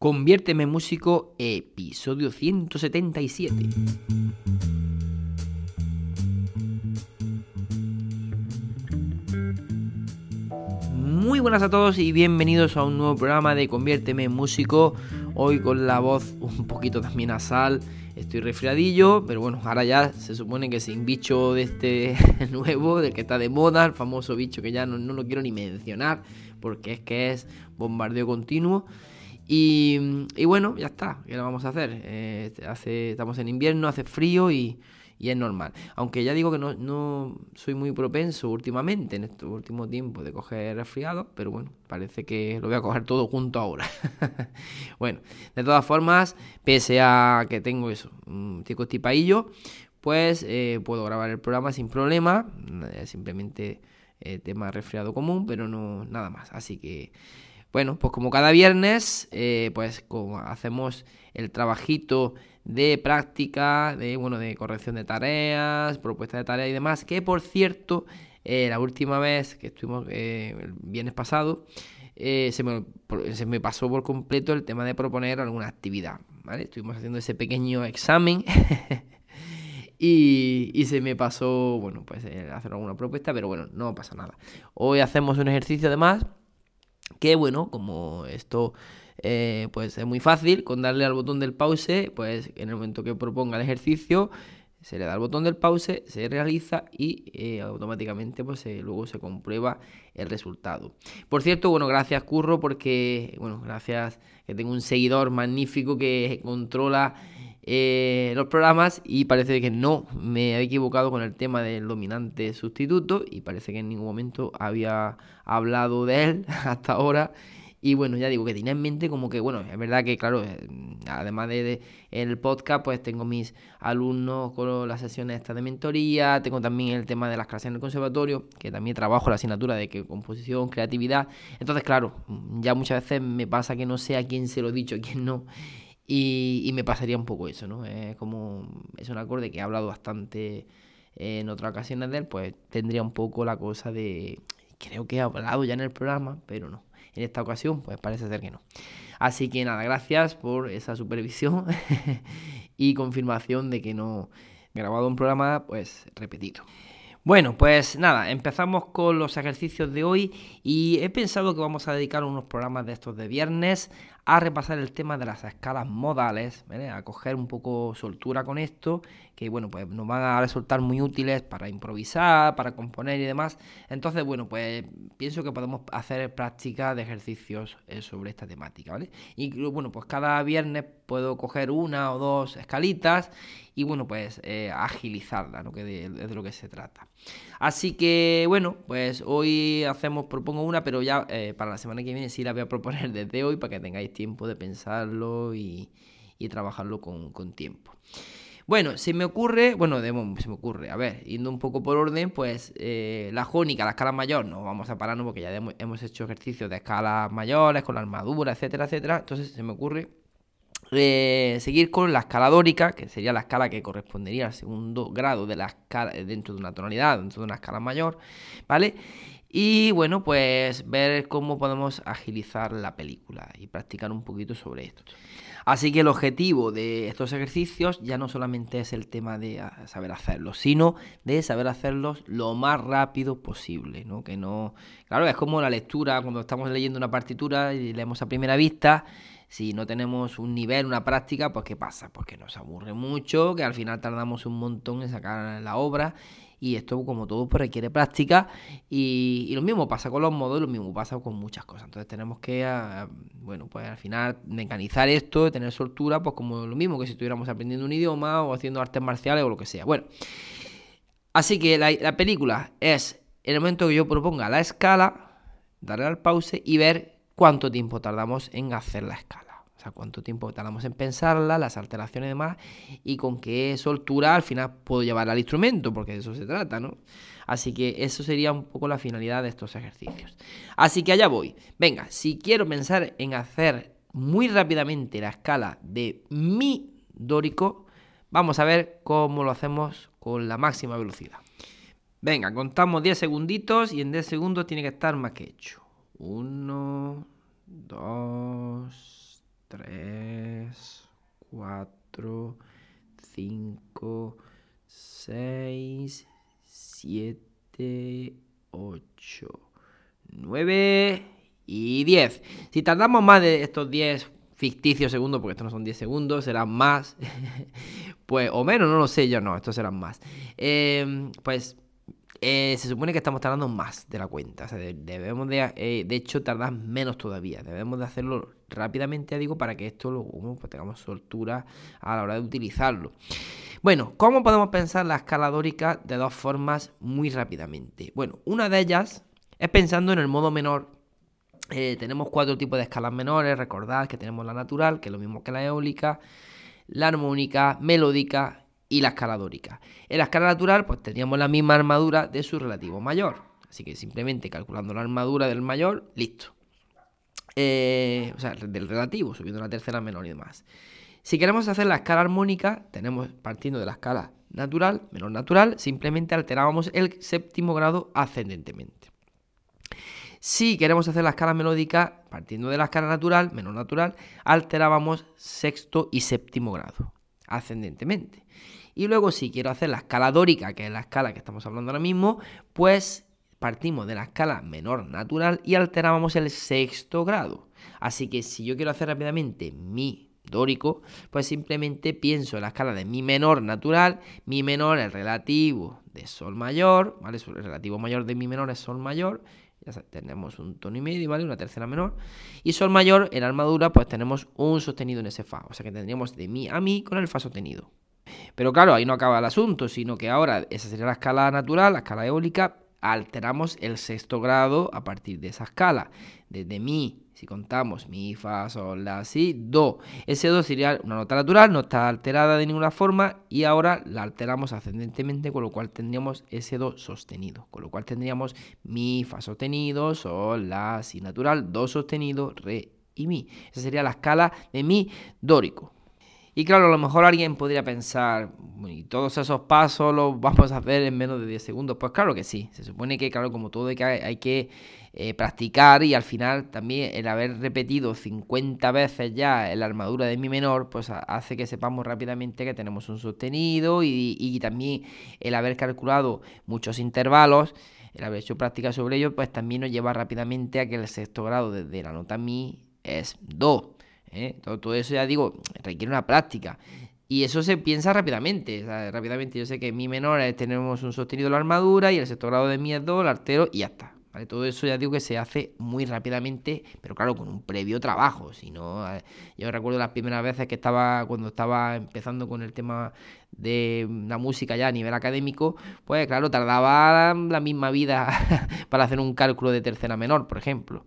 Conviérteme en músico, episodio 177. Muy buenas a todos y bienvenidos a un nuevo programa de Conviérteme en músico. Hoy con la voz un poquito también nasal, estoy resfriadillo, pero bueno, ahora ya se supone que sin bicho de este nuevo, del que está de moda, el famoso bicho que ya no, no lo quiero ni mencionar, porque es que es bombardeo continuo. Y, bueno, ya está, ¿qué lo vamos a hacer? Eh, hace, estamos en invierno, hace frío y, es normal. Aunque ya digo que no, no, soy muy propenso últimamente, en estos últimos tiempos, de coger resfriado, pero bueno, parece que lo voy a coger todo junto ahora. bueno, de todas formas, pese a que tengo eso, un tico estipaillo, pues eh, puedo grabar el programa sin problema, eh, simplemente tema resfriado común, pero no nada más. Así que bueno, pues como cada viernes, eh, pues como hacemos el trabajito de práctica, de bueno, de corrección de tareas, propuesta de tareas y demás, que por cierto, eh, la última vez que estuvimos eh, el viernes pasado, se me, pasó por completo el tema de proponer alguna actividad, ¿vale? Estuvimos haciendo ese pequeño examen y, y, se me pasó, bueno, pues hacer alguna propuesta, pero bueno, no pasa nada. Hoy hacemos un ejercicio además que bueno, como esto eh, pues es muy fácil, con darle al botón del pause, pues en el momento que proponga el ejercicio, se le da el botón del pause, se realiza y eh, automáticamente pues luego se comprueba el resultado. Por cierto, bueno, gracias Curro porque, bueno, gracias que tengo un seguidor magnífico que controla eh, los programas y parece que no me había equivocado con el tema del dominante sustituto y parece que en ningún momento había hablado de él hasta ahora. Y bueno, ya digo que tenía en mente como que, bueno, es verdad que, claro, eh, además de, el podcast, pues tengo mis alumnos con las sesiones estas de mentoría, tengo también el tema de las clases en el conservatorio, que también trabajo la asignatura de que composición, creatividad. Entonces, claro, ya muchas veces me pasa que no sé a quién se lo he dicho, a quién no. Y, me pasaría un poco eso, ¿no? Es como, es un acorde que he hablado bastante en otras ocasiones de él, pues tendría un poco la cosa de, creo que he hablado ya en el programa, pero no. En esta ocasión, pues parece ser que no. Así que nada, gracias por esa supervisión y confirmación de que no he grabado un programa, pues repetido. Bueno, pues nada, empezamos con los ejercicios de hoy y he pensado que vamos a dedicar unos programas de estos de viernes a repasar el tema de las escalas modales, a coger un poco soltura con esto, que bueno, pues nos van a resultar muy útiles para improvisar, para componer y demás. Entonces, bueno, pues pienso que podemos hacer práctica de ejercicios eh, sobre esta temática, ¿vale? Y bueno, pues cada viernes puedo coger una o dos escalitas y bueno, pues eh, agilizarla, ¿no? Que de, de, lo que se trata. Así que bueno, pues hoy hacemos, propongo una, pero ya eh, para la semana que viene sí la voy a proponer desde hoy para que tengáis tiempo de pensarlo y, trabajarlo con, tiempo. Bueno, se me ocurre, bueno, se me ocurre, a ver, yendo un poco por orden, pues eh, la jónica, la escala mayor, no vamos a pararnos porque ya hemos, hecho ejercicios de escalas mayores, con la armadura, etcétera, etcétera. Entonces se me ocurre eh, seguir con la escala dórica, que sería la escala que correspondería al segundo grado de la escala dentro de una tonalidad, dentro de una escala mayor, ¿vale? Y bueno, pues ver cómo podemos agilizar la película y practicar un poquito sobre esto. Así que el objetivo de estos ejercicios ya no solamente es el tema de ah, saber hacerlos, sino de saber hacerlos lo más rápido posible, ¿no? Que no, claro, es como la lectura cuando estamos leyendo una partitura y leemos a primera vista, si no tenemos un nivel, una práctica, pues ¿qué pasa? Pues que nos aburre mucho, que al final tardamos un montón en sacar la obra y esto como todo pues requiere práctica y, lo mismo pasa con los modos y lo mismo pasa con muchas cosas. Entonces tenemos que ah, bueno pues al final mecanizar esto tener soltura pues como lo mismo que si estuviéramos aprendiendo un idioma o haciendo artes marciales o lo que sea. Bueno así que la, la película es el momento que yo proponga la escala darle al pause y ver cuánto tiempo tardamos en hacer la escala o sea, cuánto tiempo tardamos en pensarla, las alteraciones y demás, y con qué soltura al final puedo llevar al instrumento, porque de eso se trata, ¿no? Así que eso sería un poco la finalidad de estos ejercicios. Así que allá voy. Venga, si quiero pensar en hacer muy rápidamente la escala de mi dórico, vamos a ver cómo lo hacemos con la máxima velocidad. Venga, contamos 10 segunditos y en 10 segundos tiene que estar más que hecho. 1, 2, 3, 4, 5, 6, 7, 8, 9 y 10. Si tardamos más de estos 10 ficticios segundos, porque estos no son 10 segundos, serán más, pues, o menos, no lo sé yo, no, estos serán más. Eh, pues eh, se supone que estamos tardando más de la cuenta. O sea, debemos de, eh, de hecho, tardar menos todavía. Debemos de hacerlo rápidamente, digo, para que esto lo pues, tengamos soltura a la hora de utilizarlo. Bueno, ¿cómo podemos pensar la escala dórica de dos formas muy rápidamente? Bueno, una de ellas es pensando en el modo menor. Eh, tenemos cuatro tipos de escalas menores. Recordad que tenemos la natural, que es lo mismo que la eólica, la armónica, melódica y la escala dórica. En la escala natural, pues teníamos la misma armadura de su relativo mayor. Así que simplemente calculando la armadura del mayor, listo. Eh, o sea, del relativo, subiendo la tercera menor y demás. Si queremos hacer la escala armónica, tenemos partiendo de la escala natural, menor natural, simplemente alterábamos el séptimo grado ascendentemente. Si queremos hacer la escala melódica, partiendo de la escala natural, menor natural, alterábamos sexto y séptimo grado ascendentemente. Y luego si quiero hacer la escala dórica, que es la escala que estamos hablando ahora mismo, pues partimos de la escala menor natural y alterábamos el sexto grado. Así que si yo quiero hacer rápidamente mi dórico, pues simplemente pienso en la escala de mi menor natural, mi menor es relativo de sol mayor, ¿vale? El relativo mayor de mi menor es sol mayor, ya tenemos un tono y medio, ¿vale? Una tercera menor. Y sol mayor en armadura, pues tenemos un sostenido en ese fa, o sea que tendríamos de mi a mi con el fa sostenido. Pero claro, ahí no acaba el asunto, sino que ahora esa sería la escala natural, la escala eólica, alteramos el sexto grado a partir de esa escala. Desde mi, si contamos mi, fa, sol, la, si, do. Ese do sería una nota natural, no está alterada de ninguna forma y ahora la alteramos ascendentemente, con lo cual tendríamos ese do sostenido. Con lo cual tendríamos mi, fa sostenido, sol, la, si natural, do sostenido, re y mi. Esa sería la escala de mi dórico. Y claro, a lo mejor alguien podría pensar, ¿y todos esos pasos los vamos a hacer en menos de 10 segundos? Pues claro que sí. Se supone que, claro, como todo hay que, eh, practicar y al final también el haber repetido 50 veces ya la armadura de mi menor, pues hace que sepamos rápidamente que tenemos un sostenido y, también el haber calculado muchos intervalos el haber hecho práctica sobre ello, pues también nos lleva rápidamente a que el sexto grado desde la nota mi es do. ¿Eh? Todo, eso ya digo, requiere una práctica. Y eso se piensa rápidamente. rápidamente yo sé que mi menor es, tenemos un sostenido en la armadura y el sexto grado de mi es do, el artero y ya está. Todo eso ya digo que se hace muy rápidamente, pero claro, con un previo trabajo. Si no, eh, yo recuerdo las primeras veces que estaba, cuando estaba empezando con el tema de la música ya a nivel académico, pues claro, tardaba la misma vida para hacer un cálculo de tercera menor, por ejemplo.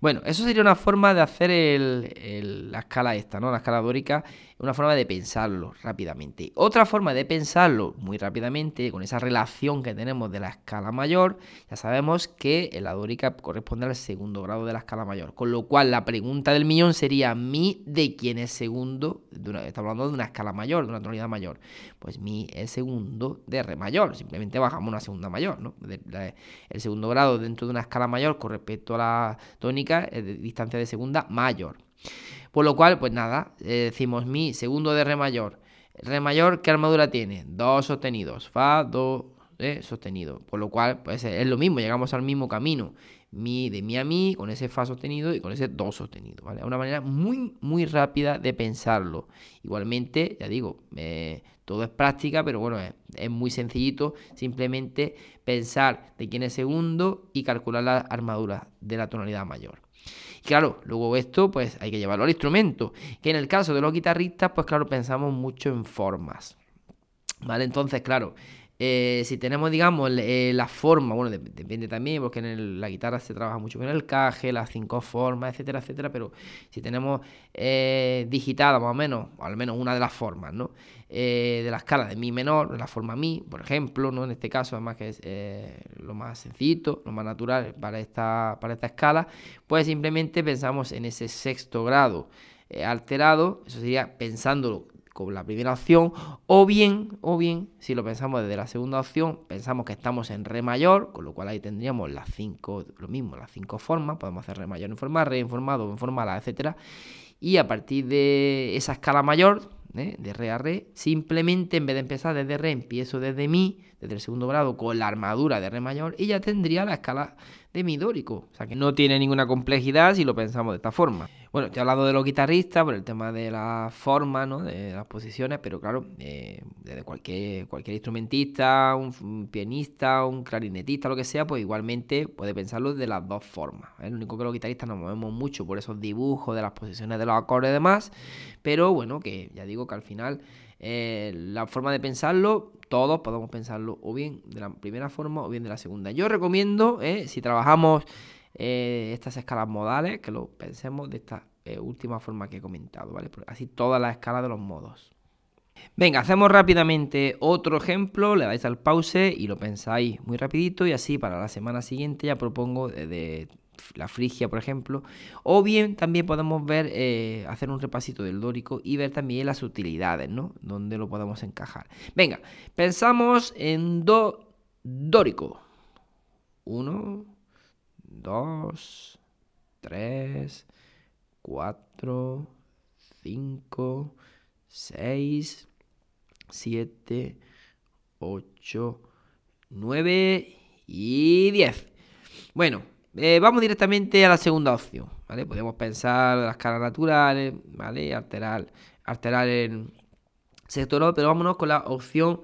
Bueno, eso sería una forma de hacer la escala esta, ¿no? La escala dórica una forma de pensarlo rápidamente. Otra forma de pensarlo muy rápidamente, con esa relación que tenemos de la escala mayor, ya sabemos que la dórica corresponde al segundo grado de la escala mayor. Con lo cual, la pregunta del millón sería: ¿mi de quién es segundo? estamos hablando de una escala mayor, de una tonalidad mayor. Pues mi es segundo de re mayor. Simplemente bajamos una segunda mayor, ¿no? el segundo grado dentro de una escala mayor con respecto a la tónica es de distancia de segunda mayor. Por lo cual, pues nada, eh, decimos mi segundo de re mayor. Re mayor, ¿qué armadura tiene? Dos sostenidos. Fa, do, re, sostenido. Por lo cual, pues es lo mismo, llegamos al mismo camino. Mi de mi a mi, con ese fa sostenido y con ese do sostenido. ¿vale? Es una manera muy, muy rápida de pensarlo. Igualmente, ya digo, eh, todo es práctica, pero bueno, es, muy sencillito. Simplemente pensar de quién es segundo y calcular la armadura de la tonalidad mayor claro, luego esto pues hay que llevarlo al instrumento. Que en el caso de los guitarristas, pues claro, pensamos mucho en formas. ¿Vale? Entonces, claro, eh, si tenemos, digamos, eh, la forma, bueno, depende también, porque en la guitarra se trabaja mucho con el caje, las cinco formas, etcétera, etcétera, pero si tenemos eh, digitada más o menos, o al menos una de las formas, ¿no? Eh, de la escala de mi menor, la forma mi, por ejemplo, ¿no? En este caso, además que es lo más sencillo, lo más natural para esta, para esta escala, pues simplemente pensamos en ese sexto grado alterado, eso sería pensándolo con la primera opción, o bien, o bien, si lo pensamos desde la segunda opción, pensamos que estamos en re mayor, con lo cual ahí tendríamos las cinco, lo mismo, las cinco formas, podemos hacer re mayor en forma re, en forma do, en forma la, etcétera, y a partir de esa escala mayor, ¿eh? de re a re, simplemente en vez de empezar desde re, empiezo desde mi, desde el segundo grado, con la armadura de re mayor y ya tendría la escala de mi dórico. O sea que no tiene ninguna complejidad si lo pensamos de esta forma. Bueno, estoy hablando de los guitarristas por el tema de la forma, ¿no? De las posiciones, pero claro, eh, desde cualquier, cualquier instrumentista, un, pianista, un clarinetista, lo que sea, pues igualmente puede pensarlo de las dos formas. ¿eh? Lo único que los guitarristas nos movemos mucho por esos dibujos de las posiciones de los acordes y demás, pero bueno, que ya digo que al final eh, la forma de pensarlo, todos podemos pensarlo o bien de la primera forma o bien de la segunda. Yo recomiendo, si trabajamos eh, estas escalas modales, que lo pensemos de esta eh, última forma que he comentado, ¿vale? así toda la escala de los modos. Venga, hacemos rápidamente otro ejemplo, le dais al pause y lo pensáis muy rapidito y así para la semana siguiente ya propongo de, la frigia, por ejemplo, o bien también podemos ver, eh, hacer un repasito del dórico y ver también las utilidades, ¿no? Donde lo podemos encajar. Venga, pensamos en do dórico. Uno, 2, 3, 4, 5, 6, 7, 8, 9 y 10. Bueno, eh, vamos directamente a la segunda opción, ¿vale? Podemos pensar las caras naturales, ¿vale? Alterar, alterar el sector, pero vámonos con la opción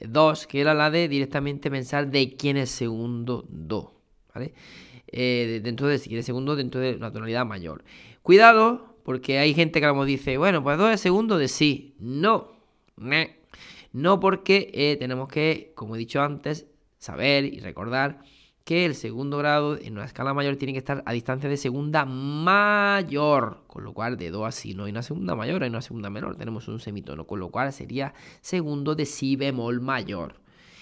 2, que era la de directamente pensar de quién es segundo do, ¿vale? Eh, dentro de, si quieres segundo, dentro de una tonalidad mayor. Cuidado, porque hay gente que como dice, bueno, pues dos de segundo de sí. No, no porque eh, tenemos que, como he dicho antes, saber y recordar que el segundo grado en una escala mayor tiene que estar a distancia de segunda mayor, con lo cual de do a si no hay una segunda mayor, hay una segunda menor, tenemos un semitono, con lo cual sería segundo de si bemol mayor.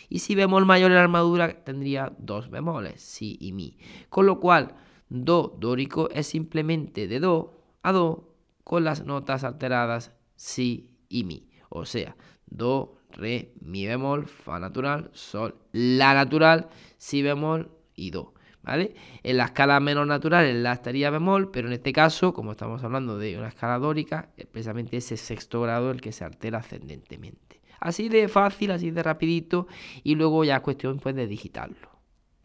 Y si bemol mayor en la armadura tendría dos bemoles, si y mi. Con lo cual, do dórico es simplemente de do a do con las notas alteradas si y mi. O sea, do, re, mi bemol, fa natural, sol, la natural, si bemol y do. ¿Vale? En la escala menor natural en la estaría bemol, pero en este caso, como estamos hablando de una escala dórica, es precisamente ese sexto grado el que se altera ascendentemente. Así de fácil, así de rapidito y luego ya es cuestión pues de digitarlo.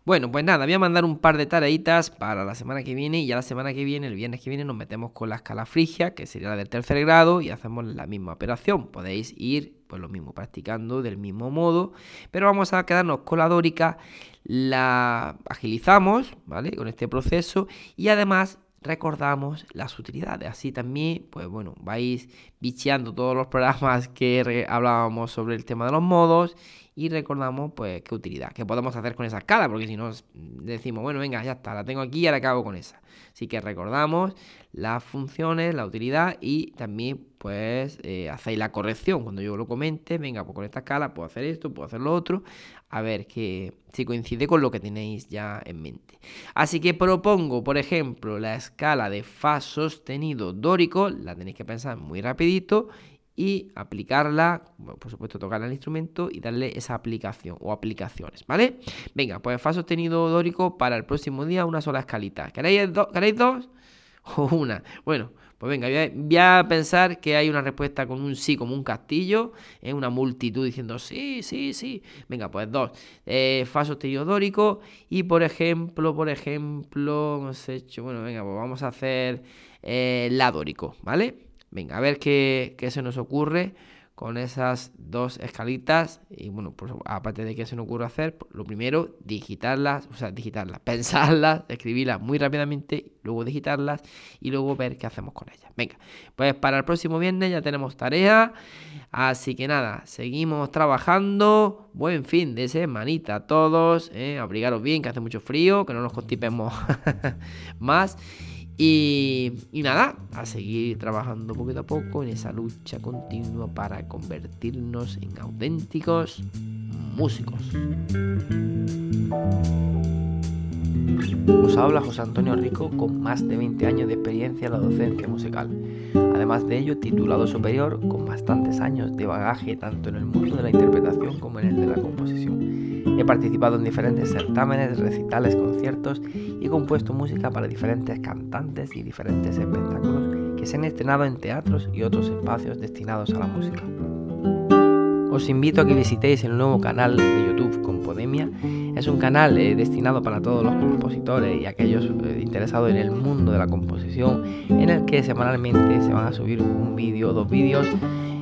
Bueno, pues nada, voy a mandar un par de tareitas para la semana que viene y ya la semana que viene, el viernes que viene, nos metemos con la escala frigia, que sería la del tercer grado, y hacemos la misma operación. Podéis ir, pues lo mismo, practicando del mismo modo, pero vamos a quedarnos con la dórica, la agilizamos, ¿vale? Con este proceso y además recordamos las utilidades. Así también, pues bueno, vais bicheando todos los programas que hablábamos sobre el tema de los modos y recordamos pues qué utilidad, qué podemos hacer con esa escala, porque si no decimos, bueno, venga, ya está, la tengo aquí y ahora acabo con esa. Así que recordamos las funciones, la utilidad y también pues eh, hacéis la corrección. Cuando yo lo comente, venga, pues con esta escala puedo hacer esto, puedo hacer lo otro, a ver que si coincide con lo que tenéis ya en mente. Así que propongo, por ejemplo, la escala de Fa sostenido dórico, la tenéis que pensar muy rapidito y aplicarla, por supuesto tocarla al instrumento y darle esa aplicación o aplicaciones, ¿vale? Venga, pues Fa sostenido dórico para el próximo día una sola escalita. ¿Queréis, ¿queréis dos? O una. Bueno, pues venga, voy a, pensar que hay una respuesta con un sí como un castillo, es una multitud diciendo sí, sí, sí. Venga, pues dos. Eh, fa sostenido dórico y por ejemplo, por ejemplo, hemos hecho, bueno, venga, pues vamos a hacer eh, la dórico, ¿vale? Venga, a ver qué, se nos ocurre con esas dos escalitas. Y bueno, pues aparte de que se nos ocurre hacer, lo primero, digitarlas, o sea, digitarlas, pensarlas, escribirlas muy rápidamente, luego digitarlas y luego ver qué hacemos con ellas. Venga, pues para el próximo viernes ya tenemos tarea. Así que nada, seguimos trabajando. Buen fin de semanita a todos. ¿eh? Abrigaros bien, que hace mucho frío, que no nos constipemos más. Y, nada, a seguir trabajando poquito a poco en esa lucha continua para convertirnos en auténticos músicos. Os habla José Antonio Rico con más de 20 años de experiencia en la docencia musical. Además de ello, titulado superior con bastantes años de bagaje tanto en el mundo de la interpretación como en el de la composición. He participado en diferentes certámenes, recitales, conciertos y he compuesto música para diferentes cantantes y diferentes espectáculos que se han estrenado en teatros y otros espacios destinados a la música. Os invito a que visitéis el nuevo canal de YouTube Compodemia. Es un canal eh, destinado para todos los compositores y aquellos eh, interesados en el mundo de la composición, en el que semanalmente se van a subir un vídeo o dos vídeos